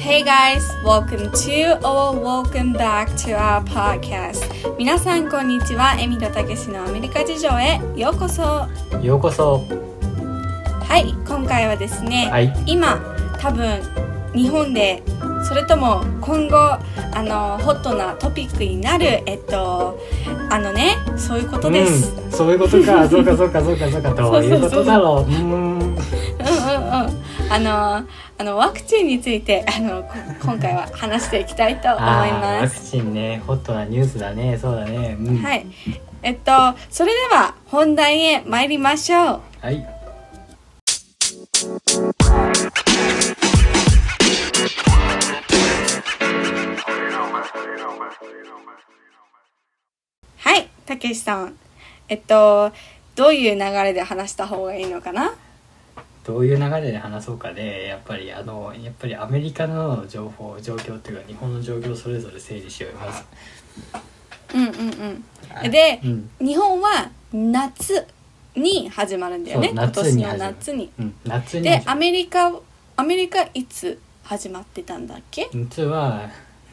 Hey guys, welcome to or welcome back to our podcast. 皆さんこんにちは。エミとたけしのアメリカ事情へようこそ。はようこそい、今回はですね、はい今多分日本でそれとも今後あのホットなトピックになるえっとあのねそういうことです。うん、そういうことかそうかそうかそうかそうかそうそうそうどういうことだろう うん。あのあのワクチンについてあのこ今回は話していきたいと思います。ワクチンねホットなニュースだねそうだねうんはい。えっとそれでは本題へ参りましょう。はいはい、たけしさん。えっとどういう流れで話した方がいいのかな？どういう流れで話そうかでやっぱりあのやっぱりアメリカの情報状況っていうか日本の状況をそれぞれ整理しようよまずうんうんうん。で、うん日本は夏に始まるんだよね。そう今年の夏に始まる夏に。うん夏にで、アメリカアメリカいつ始まってたんだっけ？夏は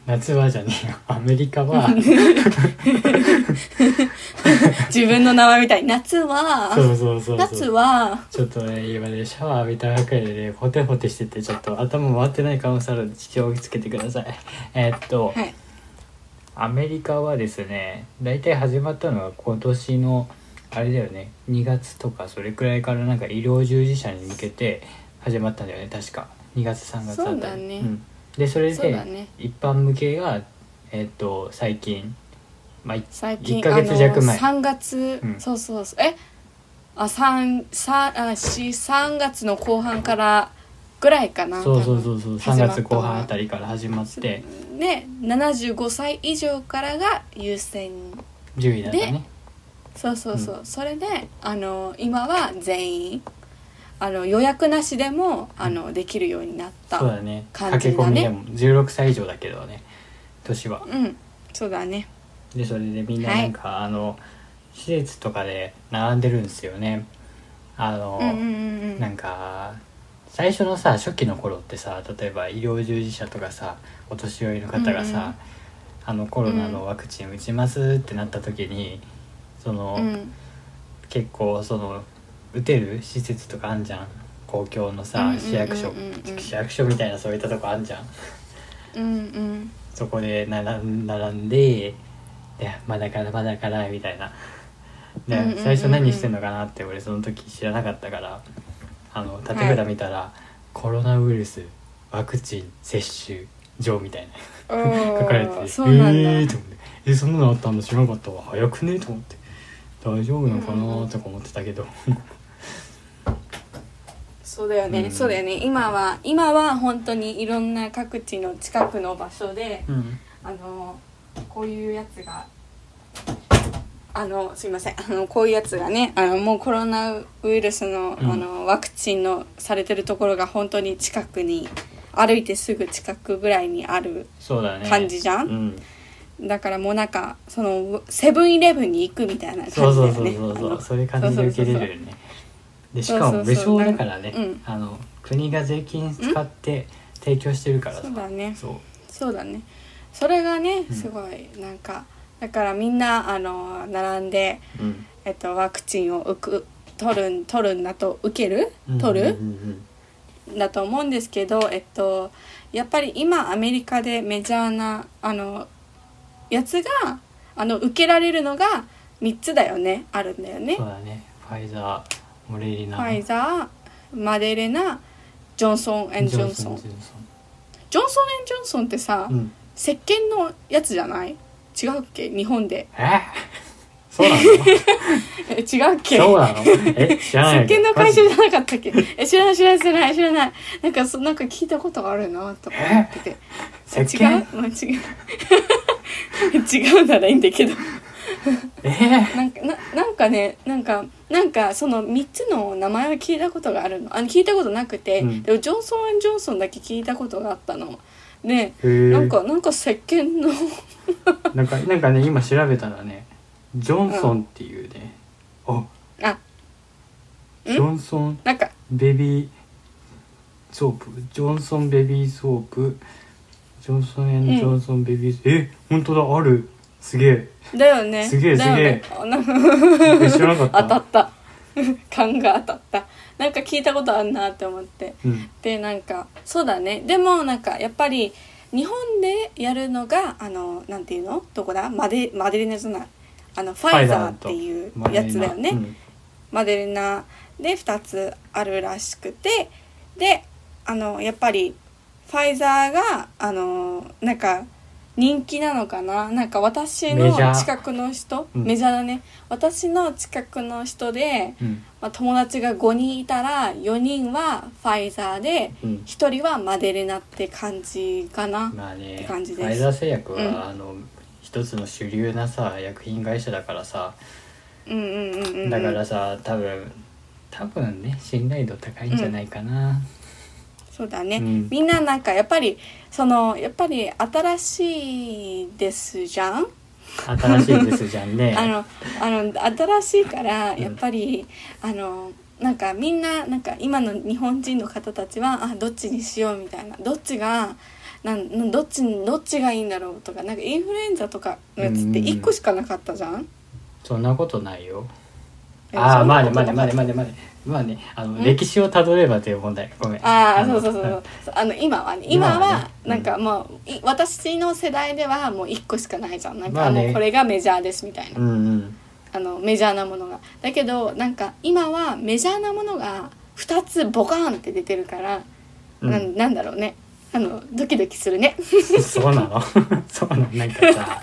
夏はじゃねえよ。アメリカは。自分の名前みたい。夏は？そうそうそう夏は？ちょっとね今ねシャワー浴びたばっかりでねホテホテしててちょっと頭回ってない可能性あるので気をつけてください。えーっと、はい。アメリカはですね大体始まったのは今年のあれだよね2月とかそれくらいからなんか医療従事者に向けて始まったんだよね確か。2月3月あたり。そうだね。ん、でそれでそうだね。一般向けがえーっと最近まあい最近1ヶ月弱前。あの3月、うん。そうそうそう。え？あ三三あし3月の後半からぐらいかな。そうそうそうそう。3始まった月後半あたりから始まって。で75歳以上からが優先。10位だったね。そうそうそう、それであの今は全員あの予約なしでもあのできるようになったそうだね。感駆け込みでも。16歳以上だけどね。年は。うん。そうだね。でそれでみんななんか、あの施設とかで並んでるんですよね。あの、うんうんうんうん。なんか最初のさ初期の頃ってさ例えば医療従事者とかさお年寄りの方がさ、あのコロナのワクチン打ちますってなった時にその、うん。結構その打てる施設とかあんじゃん。公共のさ、うんうんうんうん。市役所市役所みたいなそういったとこあんじゃん。うんうん。そこで並ん並んででまだからまだからみたいな。で、うんうんうんうん。最初何してんのかなって俺その時知らなかったから。あの立て札見たら、コロナウイルスワクチン接種状みたいな。書かれててそうなんだ、えーと思って。えそんなのあったんだ知らなかったわ。早くね？と思って。大丈夫なのかな？とか思ってたけど、そうだよね、うん。そうだよね。今は今は本当にいろんな各地の近くの場所でうん。あのこういうやつがあのすいません。あのこういうやつがねあのもうコロナウイルスの,、うん。あのワクチンのされてるところが本当に近くに歩いてすぐ近くぐらいにあるそうだね。感じじゃん？うん、だからもうなんかそのセブンイレブンに行くみたいな感じだそうそうそうそうそう。そういう感じで受けれるよねでしかも無償だからね。うん。あの国が税金使って提供してるからさ。そうだね。そう。だね。それがねうん。すごいなんか、だからみんなあの並んで、うん。えっと、ワクチンを受く取るん取るんだと受ける？取る、だと思うんですけど、えっと、やっぱり今アメリカでメジャーなあのやつがあの受けられるのが3つだよね。あるんだよね。そう。だね。ファイザーファイザーマデレナジョンソン・エン・ジョンソン。ジョンソンエン・ジョンソンってさ、ンうん。石鹸のやつじゃない？違うっけ？日本で。え？そうなの？え 違うっけ？そうなの？え？知らない石鹸の会社マじゃなかったっけ？え知らない知らない知らない。知らないなんかそなんか聞いたことがあるなとか思ってて。違う？鹸まあ違う。違うならいいんだけど。え？ーなんかななんかねなんかなんかその3つの名前は聞いたことがあるの。あの聞いたことなくて、うん。でもジョンソン・ジョンソンだけ聞いたことがあったの。でなんかなんか石鹸の なんかなんかね今調べたらねジョンソンっていうね、あ。あ。ジョンソンなんか。ベビーソープ。ジョンソンベビーソープ。ジョンソンジョンソンベビーソープ、え本当だ。ある。すげえだよね。すげえだよね。すあなんかえ知らなかった。当たった。勘が当たった。なんか聞いたことあるなって思って。うん。でなんかそうだね。でもなんかやっぱり日本でやるのがあのなんていうの？どこだ？マデマデリナじゃない。あのファイザーっていうやつだよね、うん。マデルナで2つあるらしくて。であのやっぱりファイザーがあのなんか人気なのかな？なんか私の近くの人？うん。メジャーだね。私の近くの人で、うん。まあ、友達が5人いたら4人はファイザーでうん。1人はマデレナって感じかな、まあねって感じです。ファイザー製薬は、うん。あの一つの主流なさ薬品会社だからさ。うんうんうん。だからさ多分多分ね信頼度高いんじゃないかな、そうだね、うん。みんななんかやっぱりそのやっぱり新しいですじゃん？新しいですじゃんね。あのあの新しいからやっぱり、あのなんかみんななんか今の日本人の方たちはあどっちにしようみたいな。どっちがなんどっちどっちがいいんだろうとかなんかインフルエンザとかのやつって1個しかなかったじゃん、そんなことないよ。えあまあねまあねまあねまあねまあね。まあねあのん。歴史をたどればという問題。ごめん。ああのそうそうそうそう。あの今はね今はなんかもうい私の世代ではもう1個しかないじゃん。なんかもうこれがメジャーですみたいな。あのメジャーなものが。だけどなんか今はメジャーなものが2つボカーンって出てるから、なんだろうねあのドキドキするね。そうなの？そうなの？なんかさ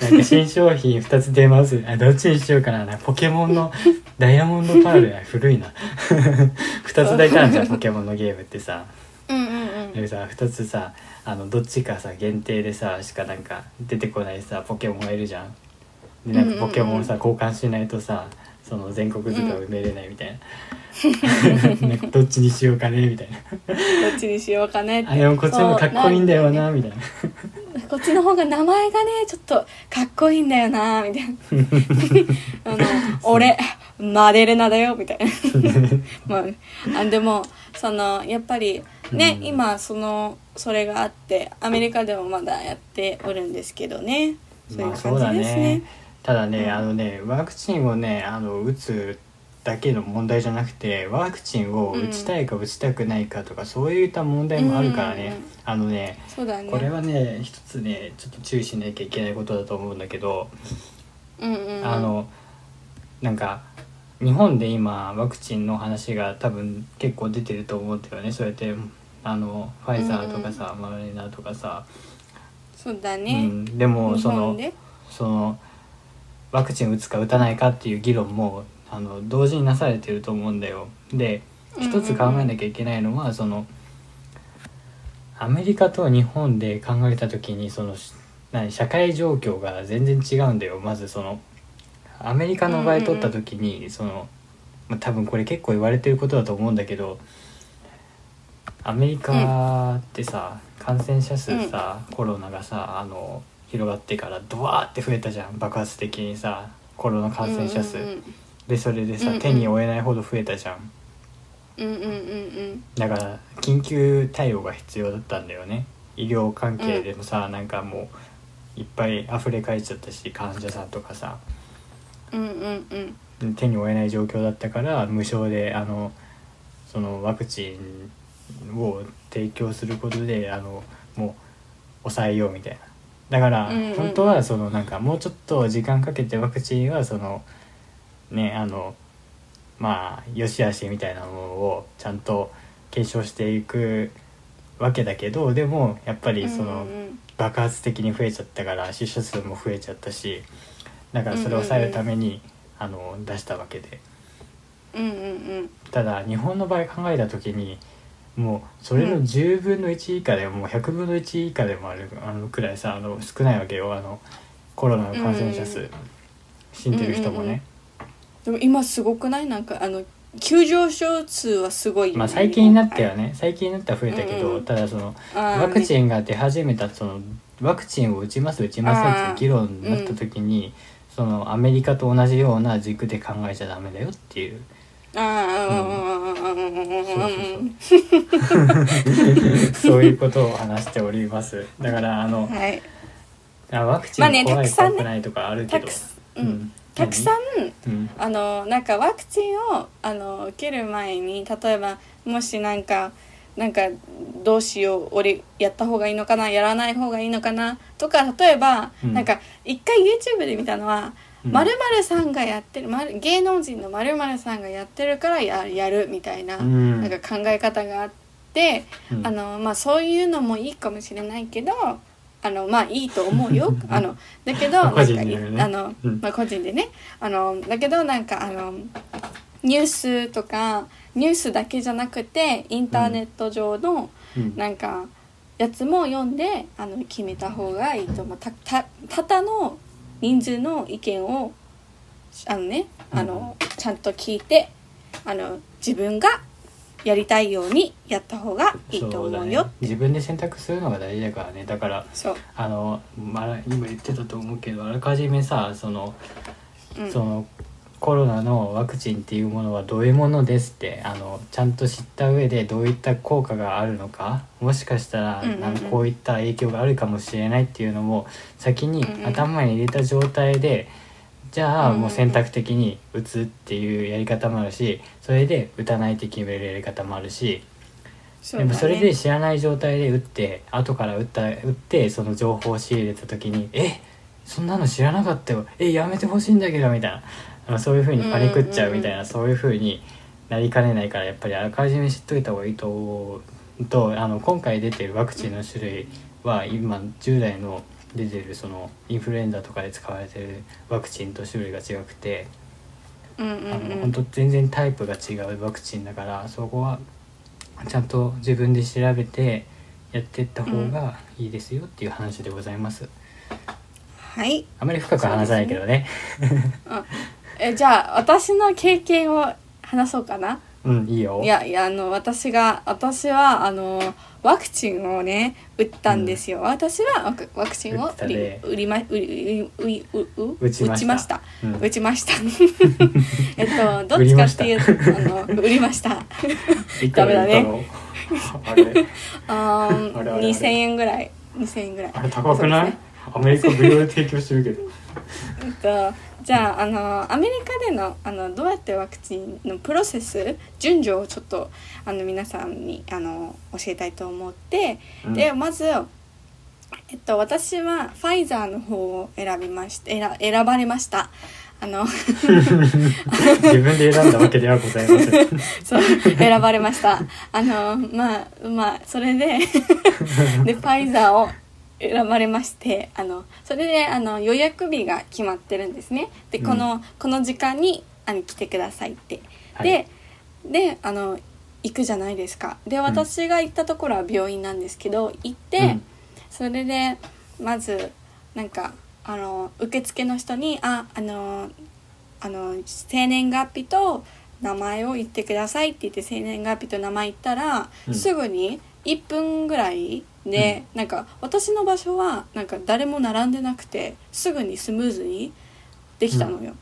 なんか新商品2つ出ます。あどっちにしようかな。ポケモンの ダイヤモンドパールや。古いな。2つ出たんじゃんポケモンのゲームってさ。うんうんうん。でさ2つさあのどっちかさ限定でさしかなんか出てこないさポケモンがいるじゃん。でなんかポケモンさ交換しないとさその全国図鑑埋めれないみたいな,、なんかどっちにしようかねみたいな。どっちにしようかねって。あでもこっちもかっこいいんだよなみたいな。こっちの方が名前がねちょっとかっこいいんだよなみたいな。あの俺マデレナだよみたいな。まああでもそのやっぱりね、うん。今そのそれがあってアメリカでもまだやっておるんですけどね。そういう感じですね。ね。ただね、うん。あのねワクチンをねあの打つだけの問題じゃなくてワクチンを打ちたいか打ちたくないかとか、そういった問題もあるからね、うん。うんうんあのね。これはね一つねちょっと注意しなきゃいけないことだと思うんだけど、うんうんうん。あのなんか日本で今ワクチンの話が多分結構出てると思うんだよね。そうやってあのファイザーとかさ、マレーナとかさ、そうだうね、ん、でも日そのそのワクチン打つか打たないかっていう議論もあの同時になされてると思うんだよ。で一つ考えなきゃいけないのは、そのアメリカと日本で考えた時にそのし何社会状況が全然違うんだよ。まずそのアメリカの場合取った時に、その、まあ、多分これ結構言われてることだと思うんだけどアメリカってさ、感染者数さ、コロナがさあの広がってからドワーって増えたじゃん。爆発的にさコロナ感染者数、でそれでさ、うんうん。手に負えないほど増えたじゃん。うんうんうんうん。だから緊急対応が必要だったんだよね。医療関係でもさ、なんかもういっぱい溢れ返っちゃったし患者さんとかさ。うんうんうん。手に負えない状況だったから無償であのそのワクチンを提供することであのもう抑えようみたいな。だから、うんうんうん。本当はそのなんかもうちょっと時間かけてワクチンはそのねあのまあ良し悪しみたいなものをちゃんと検証していくわけだけどでもやっぱりその、うんうん爆発的に増えちゃったから死者数も増えちゃったしだからそれを抑えるために、あの出したわけで。うんうんうん。ただ日本の場合考えた時にもうそれの10分の1以下でももう100分の1以下でもあるあのくらいさあの少ないわけよあのコロナの感染者数、うん死んでる人もね、でも今すごくない？なんかあの急上昇数はすごい。まあ最近になってはね最近になっては増えたけど、うんうんただそのワクチンが出始めたそのワクチンを打ちます打ちませんって議論になった時に、そのアメリカと同じような軸で考えちゃダメだよっていう。あそういうことを話しておりますだからあのはいあワクチン怖いね怖くないとかあるけどたくさんうんたくさんん、うん。あのなんかワクチンをあの受ける前に例えばもしなんかなんかどうしよう俺やった方がいいのかなやらない方がいいのかなとか例えば、うん。なんか一回 YouTube で見たのはうん。まるさんがやってる、まる芸能人のまるさんがやってるからややるみたいな,、うん。なんか考え方があって、うん。あのまあ、そういうのもいいかもしれないけどあのまあいいと思うよ。あのだけど個人でね。あの、うん。まあ、個人でね。あのだけどなんかあのニュースとかニュースだけじゃなくてインターネット上のうん。なんかやつも読んであの決めた方がいいと思う。たたただの人数の意見をあのねあの、ちゃんと聞いてあの自分がやりたいようにやった方がいいとそうだね思うよ自分で選択するのが大事だからね。だからそう。あの、まあ、今言ってたと思うけどあらかじめさそのうん。そのコロナのワクチンっていうものはどういうものですってあのちゃんと知った上でどういった効果があるのかもしかしたらうんうんうん。なんかこういった影響があるかもしれないっていうのも先に頭に入れた状態でじゃあもう選択的に打つっていうやり方もあるしそれで打たないって決めるやり方もあるしね。でもそれで知らない状態で打って後から打った打ってその情報を仕入れた時に「えそんなの知らなかったよ。えやめてほしいんだけど」みたいな。そういうふうにパニクっちゃうみたいな、そういうふうになりかねないからやっぱりあらかじめ知っといた方がいいと思う。とあの今回出てるワクチンの種類は今従来の出てるそのインフルエンザとかで使われてるワクチンと種類が違くて。うんうんあのうん本当全然タイプが違うワクチンだからそこはちゃんと自分で調べてやってった方がいいですよっていう話でございます。はいあまり深く話さないけどね。えじゃあ私の経験を話そうかなうんいいよ。いやいやあの私が私はあのワクチンをね打ったんですよ、私はワクワクチンを売り打ったね。売りま売り売りうう打ちました。した。うん。打ちました。えっとどっちかっていうとあの売りました。いくらダメだね。いったの？あれ？あーあれあれあれ。2000円ぐらい。2000円ぐらい。あれ高くない？そアメリカ無料で提供してるけど。えっとじゃああのアメリカでのあのどうやってワクチンのプロセス順序をちょっとあの皆さんにあの教えたいと思って、うんでまず、えっと、私はファイザーの方を選びまして選選ばれました。あの 自分で選んだわけではございません。そう選ばれましたあのまあまあそれで でファイザーを選ばれましてあのそれであの予約日が決まってるんですね。でこの、この時間にあの来てくださいって、はい。でであの行くじゃないですか。で私が行ったところは病院なんですけど行って、うん。それでまずなんかあの受付の人に「ああのあの生年月日と名前を言ってください」って言って生年月日と名前言ったら、うん。すぐに1分ぐらいで、なんか私の場所はなんか誰も並んでなくてすぐにスムーズにできたのよ。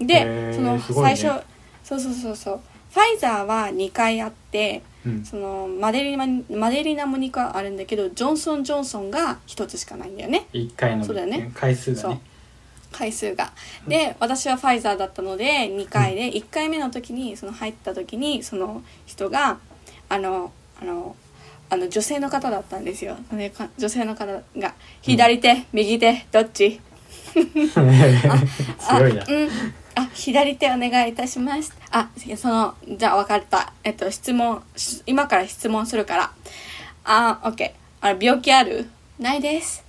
へでーその最初、そうそうそうそう。ファイザーは2回あってうん。そのマデリナマデリナも2回あるんだけどジョンソン・ジョンソンが1つしかないんだよね。一回のそうだよね。回数がね。回数が。で私はファイザーだったので2回で1回目の時にその入った時にその人があのあのあの女性の方だったんですよ。女性の方が左手、右手どっち？あ。うん。あ左手お願いいたします。あそのじゃあ分かった。えっと質問し今から質問するから。あオッケー。あ病気ある？ないです。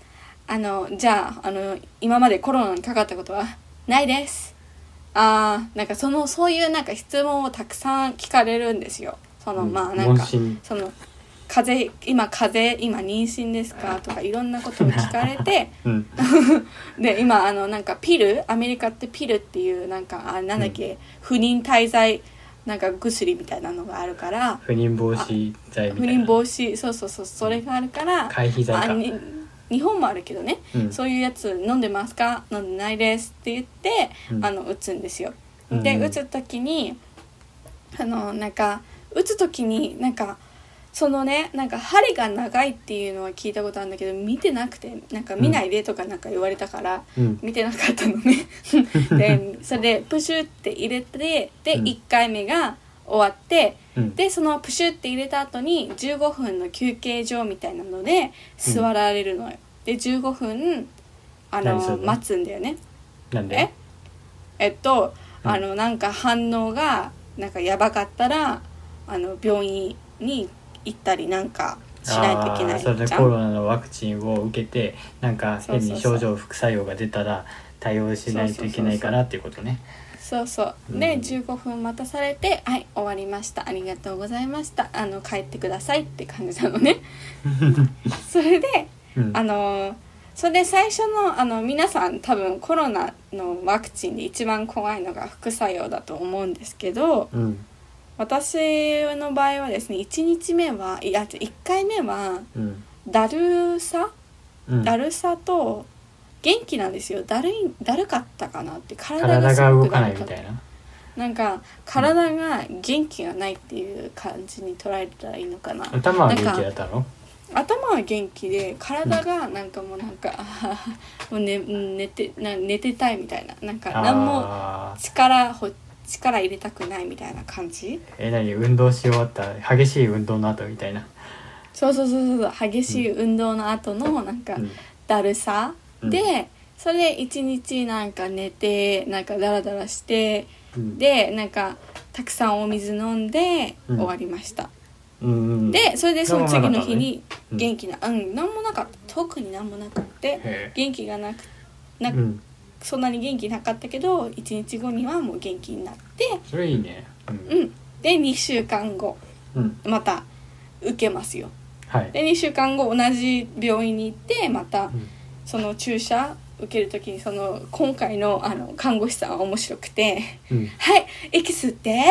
あのじゃああの今までコロナにかかったことは？ないです。あーなんかそのそういうなんか質問をたくさん聞かれるんですよ。その、うん。まあなんかその風邪今風邪今妊娠ですか？とかいろんなことを聞かれて うん。で今あのなんかピル？アメリカってピル？っていうなんかあなんだっけ、不妊滞在？なんか薬みたいなのがあるから不妊防止剤み不たいな。妊防止そうそうそうそれがあるから回避剤か。日本もあるけどね、うん。そういうやつ飲んでますか？飲んでないですって言って、うん。あの打つんですよ。うん。で打つ時にあのなんか打つ時になんかそのねなんか針が長いっていうのは聞いたことあるんだけど見てなくてなんか見ないでとかなんか言われたから、うん。見てなかったのね。でそれでプシュって入れてで、うん。1回目が終わってうん。でそのプシュって入れた後に15分の休憩所みたいなので座られるのよ、で15分あの待つんだよね。なんで？え？えっと、うん。あのなんか反応がなんかやばかったらあの病院に行ったりなんかしないといけなあーそれでいじゃんコロナのワクチンを受けてなんか変に症状副作用が出たら対応しないといけないからっていうことね。そうそう。うん。で15分待たされて「はい終わりました。ありがとうございました。あの帰ってください」って感じなのね。それでうん。あのそれで最初のあの皆さん多分コロナのワクチンで一番怖いのが副作用だと思うんですけどうん私の場合はですね1日目はいや1回目はうん。だるさ？うん。だるさと元気なんですよ。だるいだるかったかなって体体がすが動かなごくだるかった。いみたいな。なんか体が元気がないっていう感じに捉えたらいいのかな。頭は元気だったの？頭は元気で体がなんかもうなんか、あははもう、ね、うん寝てな寝てたいみたいな。なんか何もあー力ほ力入れたくないみたいな感じ？え何？運動し終わった激しい運動の後みたいな。そうそうそうそう激しい運動の後のなんかうん。だるさ、うん。でそれで一日なんか寝てなんかダラダラしてうん。でなんかたくさんお水飲んでうん。終わりました、うんうんでそれでその次の日に元気なうん何もなかった。特に何もなくってへ元気がなくな、えうんそんなに元気なかったけど1日後にはもう元気になってそれいいね。ううん。んで2週間後うん。また受けますよ。はい。で2週間後同じ病院に行ってまたうん。その注射受ける時にその今回のあの看護師さんは面白くてうん「はい息吸って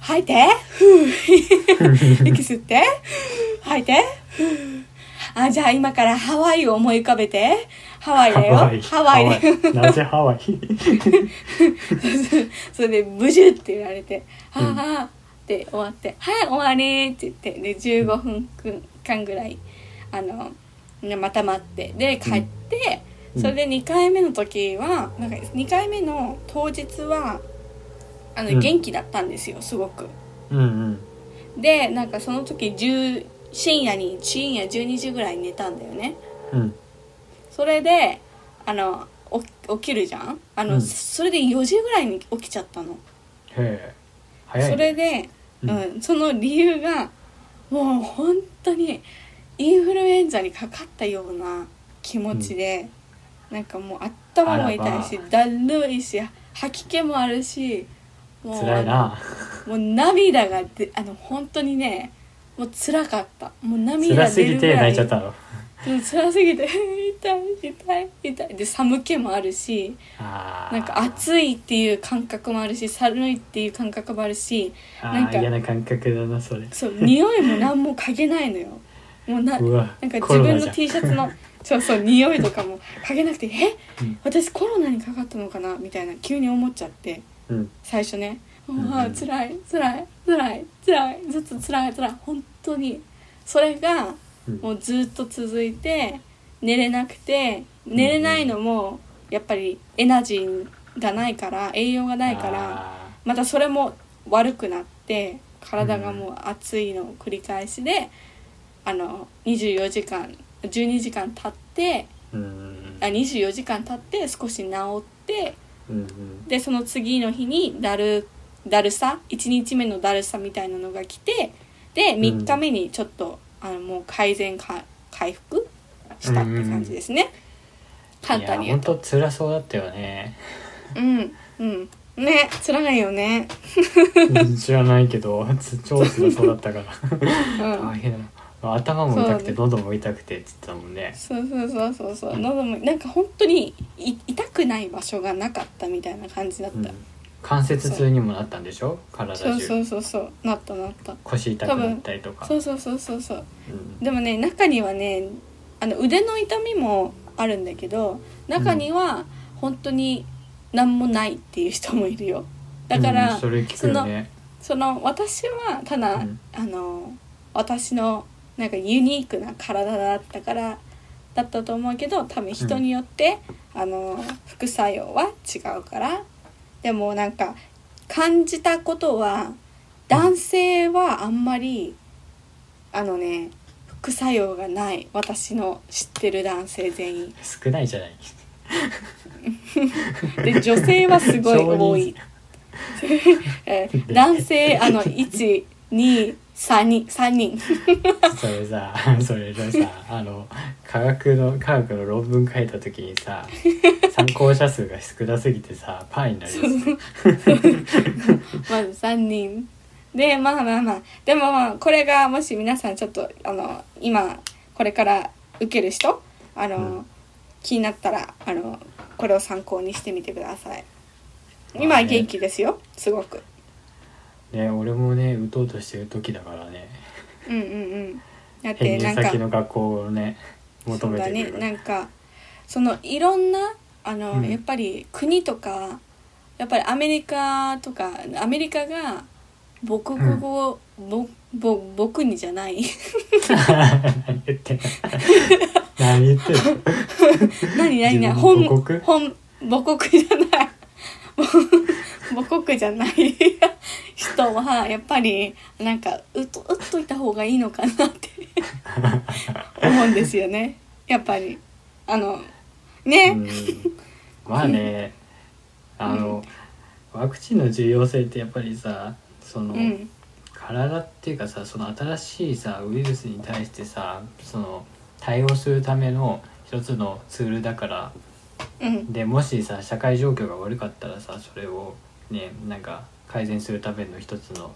吐いてふう。息吸って吐いてふう。あじゃあ今からハワイを思い浮かべてハワイだよ。ハワイ。だなぜハワイ？それでブジュって言われて「はうん。あ」って終わって「はい終わり」って言ってで15分間ぐらいあのまた待ってで帰って、うん。それで2回目の時はなんか2回目の当日はあの、うん。元気だったんですよすごく。うんうん。でなんかその時10深夜に深夜12時ぐらいに寝たんだよね。うんそれであの起起きるじゃん？あの、うん。それで4時ぐらいに起きちゃったの。へえ。早いね。それで、ううん。んその理由がもう本当にインフルエンザにかかったような気持ちで、なんかもう頭も痛いしだるいし吐き気もあるしもう辛いな。もう涙がであの本当にねもう辛かった。もう涙辛すぎて出るぐらい。泣いちゃったのうん辛すぎて 痛い痛い痛い。で寒気もあるしなんか暑いっていう感覚もあるし寒いっていう感覚もあるしあなんかー嫌な感覚だなそれ。そう匂いも何も嗅げないのよ。もうななんか自分の T シャツの そうそう匂いとかも嗅げなくてえ？うん。私コロナにかかったのかなみたいな急に思っちゃってうん。最初ね。あんあ辛い辛い辛い辛いずっと辛い辛い。本当に。それがうんもうずっと続いて寝れなくて寝れないのもやっぱりエナジーがないから栄養がないからあまたそれも悪くなって体がもう熱いのを繰り返しで、あの24時間12時間経ってーうん。あ24時間経って少し治ってうんうん。でその次の日にだるだるさ1日目のだるさみたいなのが来てで3日目にちょっと、あのもう改善か回復したって感じですね、簡単に言うと。本当辛そうだったよね。うんうん。ね辛いよね。う ん知らないけどつ超辛そうだったから。うん。大変頭も痛くて喉も痛くてって言ってたもんね。そうそうそうそうそう。喉もなんか本当にい痛くない場所がなかったみたいな感じだった、うん関節痛にもなったんでしょ？体そうそ中うそうそう。なったなった。腰痛くなったりとか。そうそうそうそうそう。うん。でもね中にはねあの腕の痛みもあるんだけど中には本当に何もないっていう人もいるよ。だから、うんそれ聞くよね。その私はただ、うん。あの私のなんかユニークな体だったからだったと思うけど多分人によって、あの副作用は違うからでもなんか感じたことは男性はあんまりあのね副作用がない私の知ってる男性全員。少ないじゃない。で女性はすごい多い。えー男性あの123人3人。それさ それでさあの科学の科学の論文書いた時にさ参考者数が少なすぎてさパーになるよ まず3人。でまあまあまあでもまあこれがもし皆さんちょっとあの今これから受ける人あの、うん。気になったらあのこれを参考にしてみてください。今は元気ですよ。すごくね俺もね打とうとしてる時だからね。うんうんうん。だってなんか先の学校をね求そうだね。めてくるなんかそのいろんなあの、うん。やっぱり国とかやっぱりアメリカとかアメリカが母国語を、ぼぼ僕にじゃない。何言って。んの何言って。んの何何何本の母国？本母国じゃない 母国じゃない人はやっぱりなんかうっとうっといた方がいいのかなって 思うんですよね。やっぱり。あのね、うん。まあね。あの、ワクチンの重要性ってやっぱりさその、うん。体っていうかさその新しいさウイルスに対してさその対応するための一つのツールだからうん。でもしさ社会状況が悪かったらさそれをねなんか改善するための一つの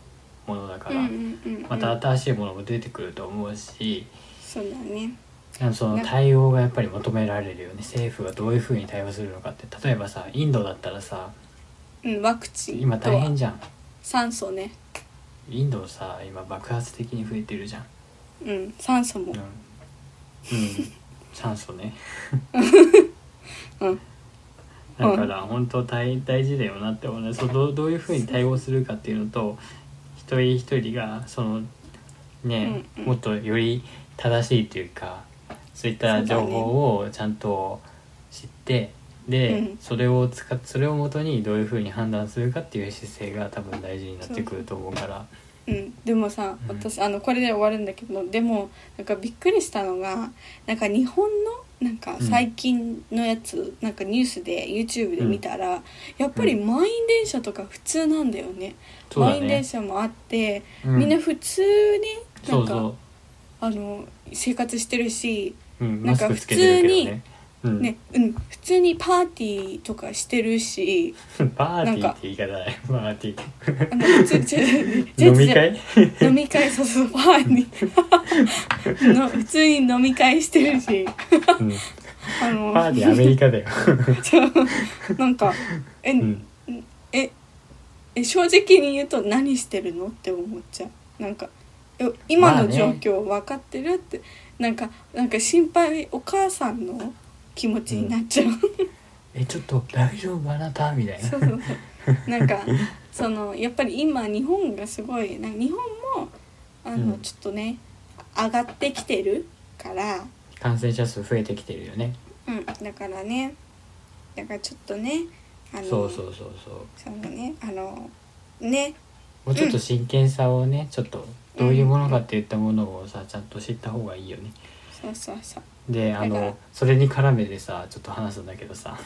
ものだから、うんうんうんうん。また新しいものも出てくると思うしそうだね。あのその対応がやっぱり求められるよね。政府がどういうふうに対応するのかって。例えばさインドだったらさうんワクチン今と大変じゃん。酸素ね。インドさ今爆発的に増えてるじゃん。うん酸素も。うん、うん、酸素ね うん。だから本当大大事だよなって思うね。そうどうどういうふうに対応するかっていうのと一人一人がそのね、うんうん。もっとより正しいというかそういった情報をちゃんと知ってで、うん。それを使っそれをもとにどういうふうに判断するかっていう姿勢が多分大事になってくると思うから。うん、でもさうん。私あのこれで終わるんだけどでもなんかびっくりしたのがなんか日本のなんかうん最近のやつ、なんかニュースで YouTube で見たら、やっぱり満員電車とか普通なんだよねそうだ満員電ね。車もあって、うんみんな普通になんかそうそあの生活してるし、う。うん、マなんかスクつけてるけどね。うん、ねうん、普通にパーティーとかしてるし パーティーって言い方だね。パーティー。あの普通違う違う違う飲み会？飲み会そうそうパーに の普通に飲み会してるし。うん、あの。パーティーアメリカだよ。そう。なんかえ、うん、ええ正直に言うと何してるのって思っちゃう。なんかえ今の状況分かってるって、なんかなんか心配お母さんの気持ちになっちゃう、えちょっと大丈夫あなたみたいな。そうそうそうなんかそのやっぱり今日本がすごいなんか日本もあの、うんちょっとね上がってきてるから感染者数増えてきてるよね。うん、だからねだからちょっとねあのそうそうそうそう。そのねあのねもうちょっと真剣さをね、ちょっとどういうものかっていったものをさちゃんと知った方がいいよね。そうそうそう。であだから。のそれに絡めてさちょっと話すんだけどさ。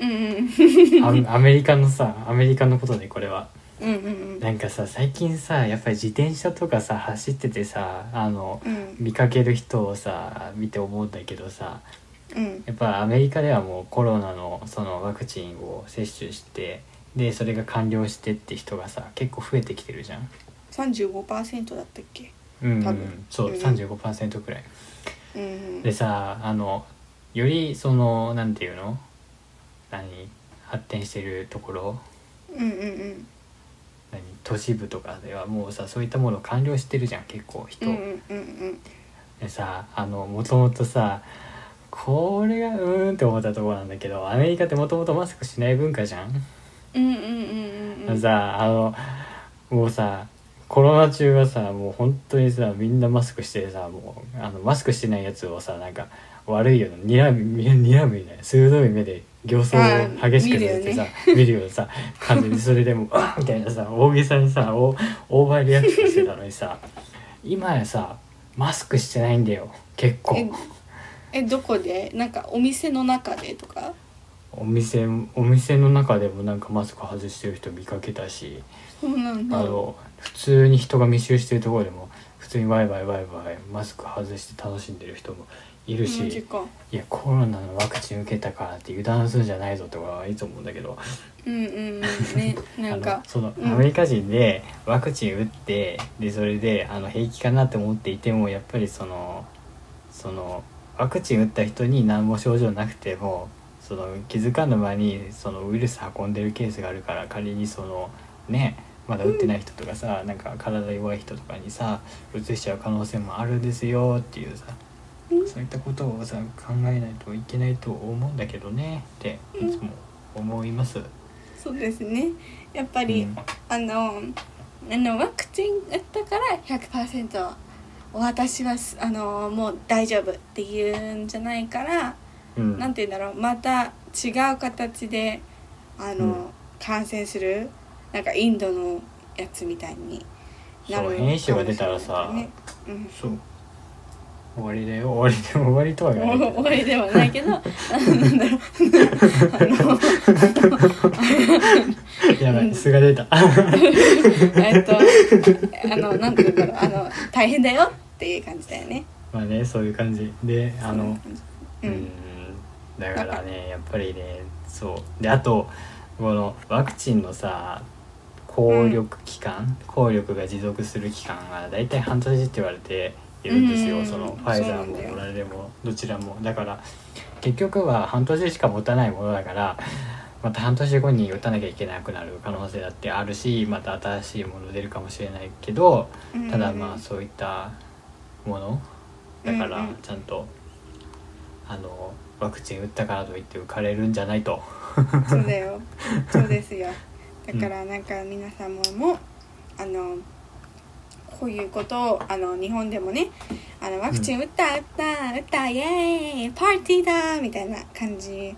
うんうんアアメリカのさアメリカのことでこれは。うんうんうん。なんかさ最近さやっぱり自転車とかさ走っててさあのうん。見かける人をさ見て思うんだけどさうん。やっぱアメリカではもうコロナのそのワクチンを接種してでそれが完了してって人がさ結構増えてきてるじゃん。35%だったっけ？うん、うん。多分、そううん。35%くらい。でさあのよりそのなんていうの？何？発展してるところ？うんうんうん。何？都市部とかではもうさそういったもの完了してるじゃん結構人。うんうんうんでさあのもともとさこれがうーんって思ったところなんだけどアメリカってもともとマスクしない文化じゃんうんうんうんうん。さあのもうさコロナ中はさもう本当にさみんなマスクしてさもうあのマスクしてないやつをさなんか悪いよにらみにらむみたいな鋭い目で形相を激しくされてさ見るようなさ感じでそれでもう「あみたいなさ大げさにさオオーバーリアクションしてたのにさ今やさマスクしてないんだよ結構。ええどこで？なんかお店の中でとか？お店お店の中でもなんかマスク外してる人見かけたしそうなんだ。あの普通に人が密集してるところでも普通にワイワイワイワイマスク外して楽しんでる人もいるし、いやコロナのワクチン受けたからって油断するんじゃないぞとかはいつも思うんだけど。うんうんうん。ね なんあかのそのうん。アメリカ人でワクチン打ってでそれであの平気かなって思っていてもやっぱりそのそのワクチン打った人に何も症状なくてもその気づかぬ間にそのウイルス運んでるケースがあるから仮にそのねまだ打ってない人とかさ、なんか体弱い人とかにさうつしちゃう可能性もあるんですよっていうさうん。そういったことをさ考えないといけないと思うんだけどねっていつも思います。そうですね。やっぱり、うん。あのあのワクチン打ったから100%私はすあのもう大丈夫っていうんじゃないから、うん。なんて言うんだろう。また違う形であの、うん。感染するなんかインドのやつみたいになるそう変異種が出たらさ、ね。うん。そう終わりだよ。終わりで終わりとは言わない 終わりではないけどなんだろうやばい素が出た。えっとあのなんて言うんだろうあの大変だよっていう感じだよね。まあねそういう感じ。であのううん。ん。だからねやっぱりねそう。であとこのワクチンのさ効力期間、効力が持続する期間がだいたい半年って言われているんですよ、うんそのファイザーもモラレもどちらも。だから結局は半年しか持たないものだからまた半年後に打たなきゃいけなくなる可能性だってあるしまた新しいもの出るかもしれないけどうんただまあそういったものだからちゃんと、あのワクチン打ったからといって浮かれるんじゃないと。そうだよ。そうですよだからなんか皆様もあのこういうことをあの日本でもねあのワクチン打った打った打ったイエーイパーティーだみたいな感じ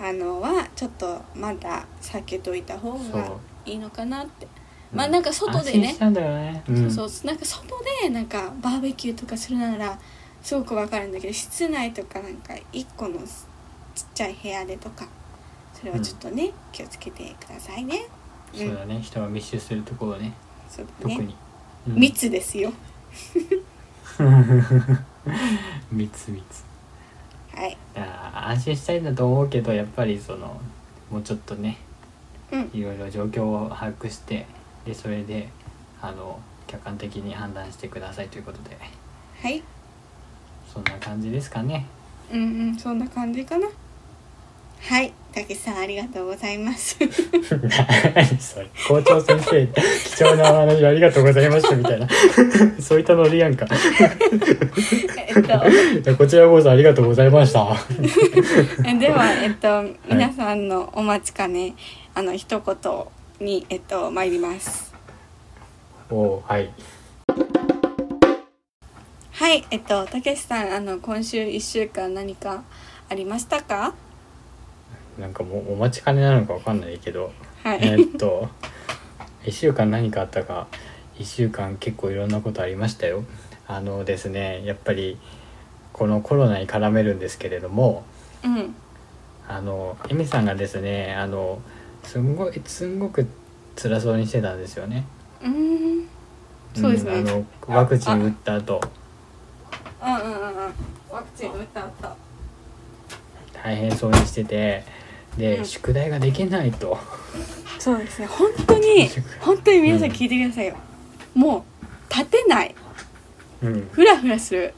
あのはちょっとまだ避けといた方がいいのかなって。まあなんか外でねね。うんそうそうなんか外でなんかバーベキューとかするならすごくわかるんだけど室内とかなんか一個のちっちゃい部屋でとかそれはちょっとね、気をつけてくださいねそうだね。人が密集するところね。そうだね。特に。うん。密ですよ。密密。はい。だから安心したいんだと思うけどやっぱりそのもうちょっとねうん。いろいろ状況を把握してでそれであの客観的に判断してくださいということで。はい。そんな感じですかね。うんうんそんな感じかなはいたけしさんありがとうございます。何それ校長先生貴重なお話ありがとうございましたみたいな。そういったノリやんか。えっと。こちらこそありがとうございました。えではえっと皆さんのお待ちかねあの一言にえっと参ります。おーはい。はい、えっと、たけしさん、あの、今週一週間何かありましたか？なんかもうお待ちかねなのかわかんないけどはい。えーっと1週間何かあったか1週間結構いろんなことありましたよあのですねやっぱりこのコロナに絡めるんですけれどもうん。あのエミさんがですねあのすんごいすんごく辛そうにしてたんですよねうーん。そうですねんあのワクチン打った後うんうんうんうん。ワクチン打った打った。大変そうにしててで、うん。宿題ができないと。そうですね。本当に、本当に皆さん聞いてくださいよ。もう、立てない。うん。ふらふらする。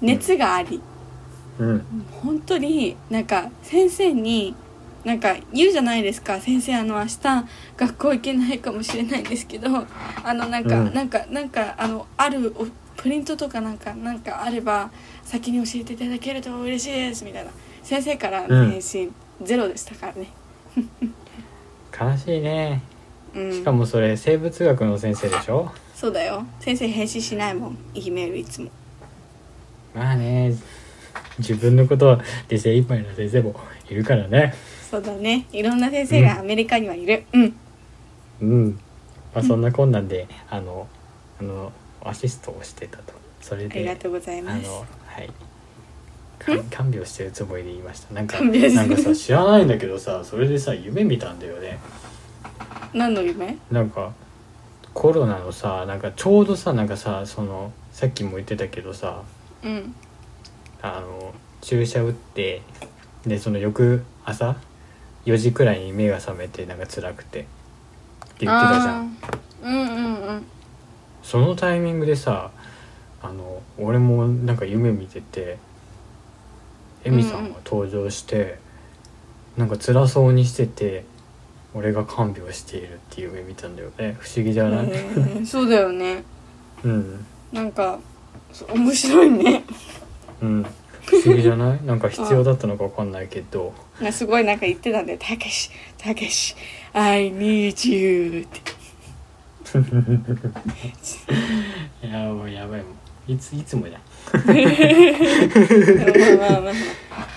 熱があり。うん。本当になんか先生になんか言うじゃないですか。先生あの明日学校行けないかもしれないんですけどあのなんか、うん。なんかなんかあのあるおプリントとかなんかなんかあれば先に教えていただけると嬉しいですみたいな。先生からの返信、ゼロでしたからね。悲しいね。うん。しかもそれ生物学の先生でしょ？そうだよ。先生返信しないもん。E メールいつも。まあね。自分のことで精一杯な先生もいるからね。そうだね。いろんな先生がアメリカにはいる。うん。うん。まあそんなこんなんで、あのあのアシストをしてたと。それでありがとうございあます。のはい。か看病してるつもりで言いました。なんか看病してなんかさ知らないんだけどさそれでさ夢見たんだよね。何の夢？なんかコロナのさなんかちょうどさなんかさそのさっきも言ってたけどさうん。あの注射打ってでその翌朝？4時くらいに目が覚めてなんか辛くて。って言ってたじゃん。うんうんうん。そのタイミングでさあの俺もなんか夢見ててエミさんが登場して、なんか辛そうにしてて俺が看病しているっていう夢見たんだよね。不思議じゃない、へーそうだよね。うん。なんか面白いね。うん。不思議じゃない？なんか必要だったのか分かんないけど。なすごいなんか言ってたんだよ「たけしたけし I need you」って。いやもうやばい。もういついつもじゃん まあまあまあ。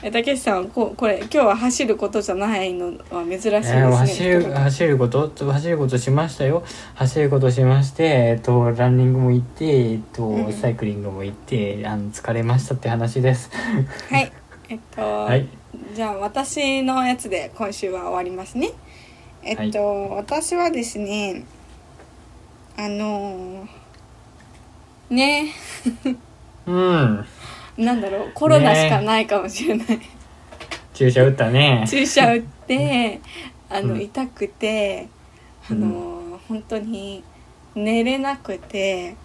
えたけしさんここれ今日は走ることじゃないのは珍しいですね、えー走る走ること？走ることしましたよ。走ることしましてえっとランニングも行ってえっとうんサイクリングも行ってあの疲れましたって話です。はい。えっと、はい。じゃあ私のやつで今週は終わりますね。えっと、私はですねあのーねうん。なんだろうコロナしかないかもしれない、注射打ったね。注射打ってあの、うん。痛くてあのー本当に寝れなくて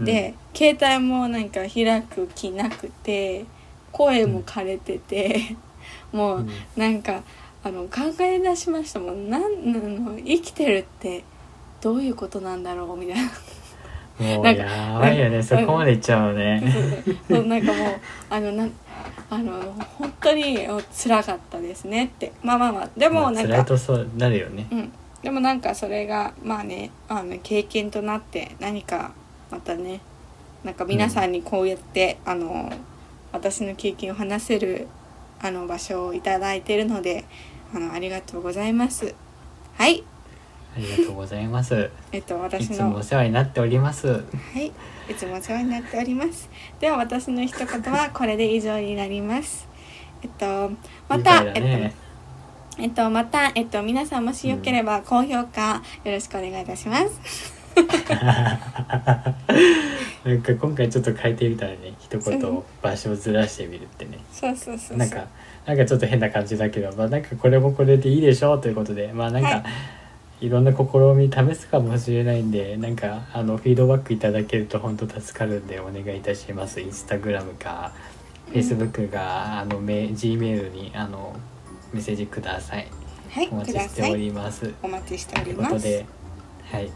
で、携帯もなんか開く気なくて声も枯れてて、もううん。なんかあの考え出しましたもん。なんあの生きてるってどういうことなんだろうみたいなもうなんかやばいよね。そこまでいっちゃうのね。そうなんかもう あのなんあの本当に辛かったですねって。まあまあまあ。でもまあなんか、辛いとそうなるよね。うん、でもなんかそれがまあねあの経験となって何かまたねなんか皆さんにこうやって、あの私の経験を話せるあの場所をいただいているのであのありがとうございます。はいありがとうございますえっとい私つものお世話になっておりますはい、いつもお世話になっております。では私の一言はこれで以上になります。えっとまた、ねえっとえっとまたえっと皆さんもしよければ高評価よろしくお願いいたします。なんか今回ちょっと変えてみたらね一言場所をずらしてみるってねそうそうそうそう。なんかなんかちょっと変な感じだけどまあなんかこれもこれでいいでしょうということでまあなんか、はいい、ろんな試み試すかもしれないんでなんかあのフィードバックいただけると本当助かるんでお願いいたしますインスタグラムかフェイスブックがあのメ G メールにあのメッセージくださいはいお待ちしておい。ります。お待ちしておというります。ことで、はい、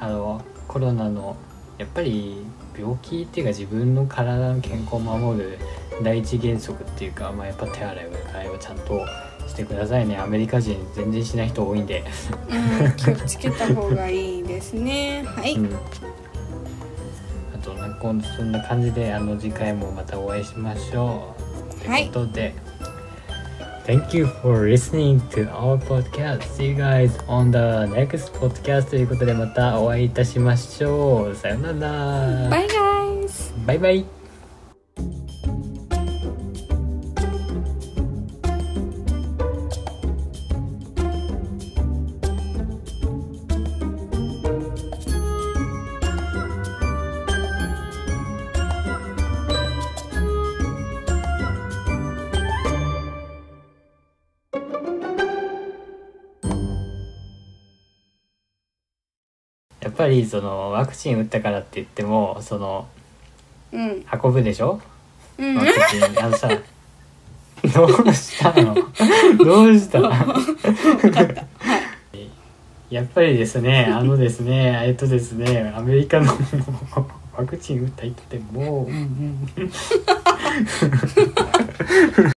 あのコロナのやっぱり病気っていうか自分の体の健康を守る第一原則っていうか、まあ、やっぱ手洗いうがいをちゃんとしてくださいねアメリカ人全然しない人多いんで、うん気をつけた方がいいですね。はい、うん、あとなんかそんな感じであの次回もまたお会いしましょう。はいということで、Thank you for listening to our podcast. See you guys on the next podcast ということでまたお会いいたしましょう。さよなら。バイガイズ。バイバイ。りそのワクチン打ったからって言ってもそのうん。運ぶでしょ？うん。ワクチン。あのさ どうしたの？どうした？やっぱりですねあのですねえっとですねアメリカのワクチン打った人ってもう、うんうん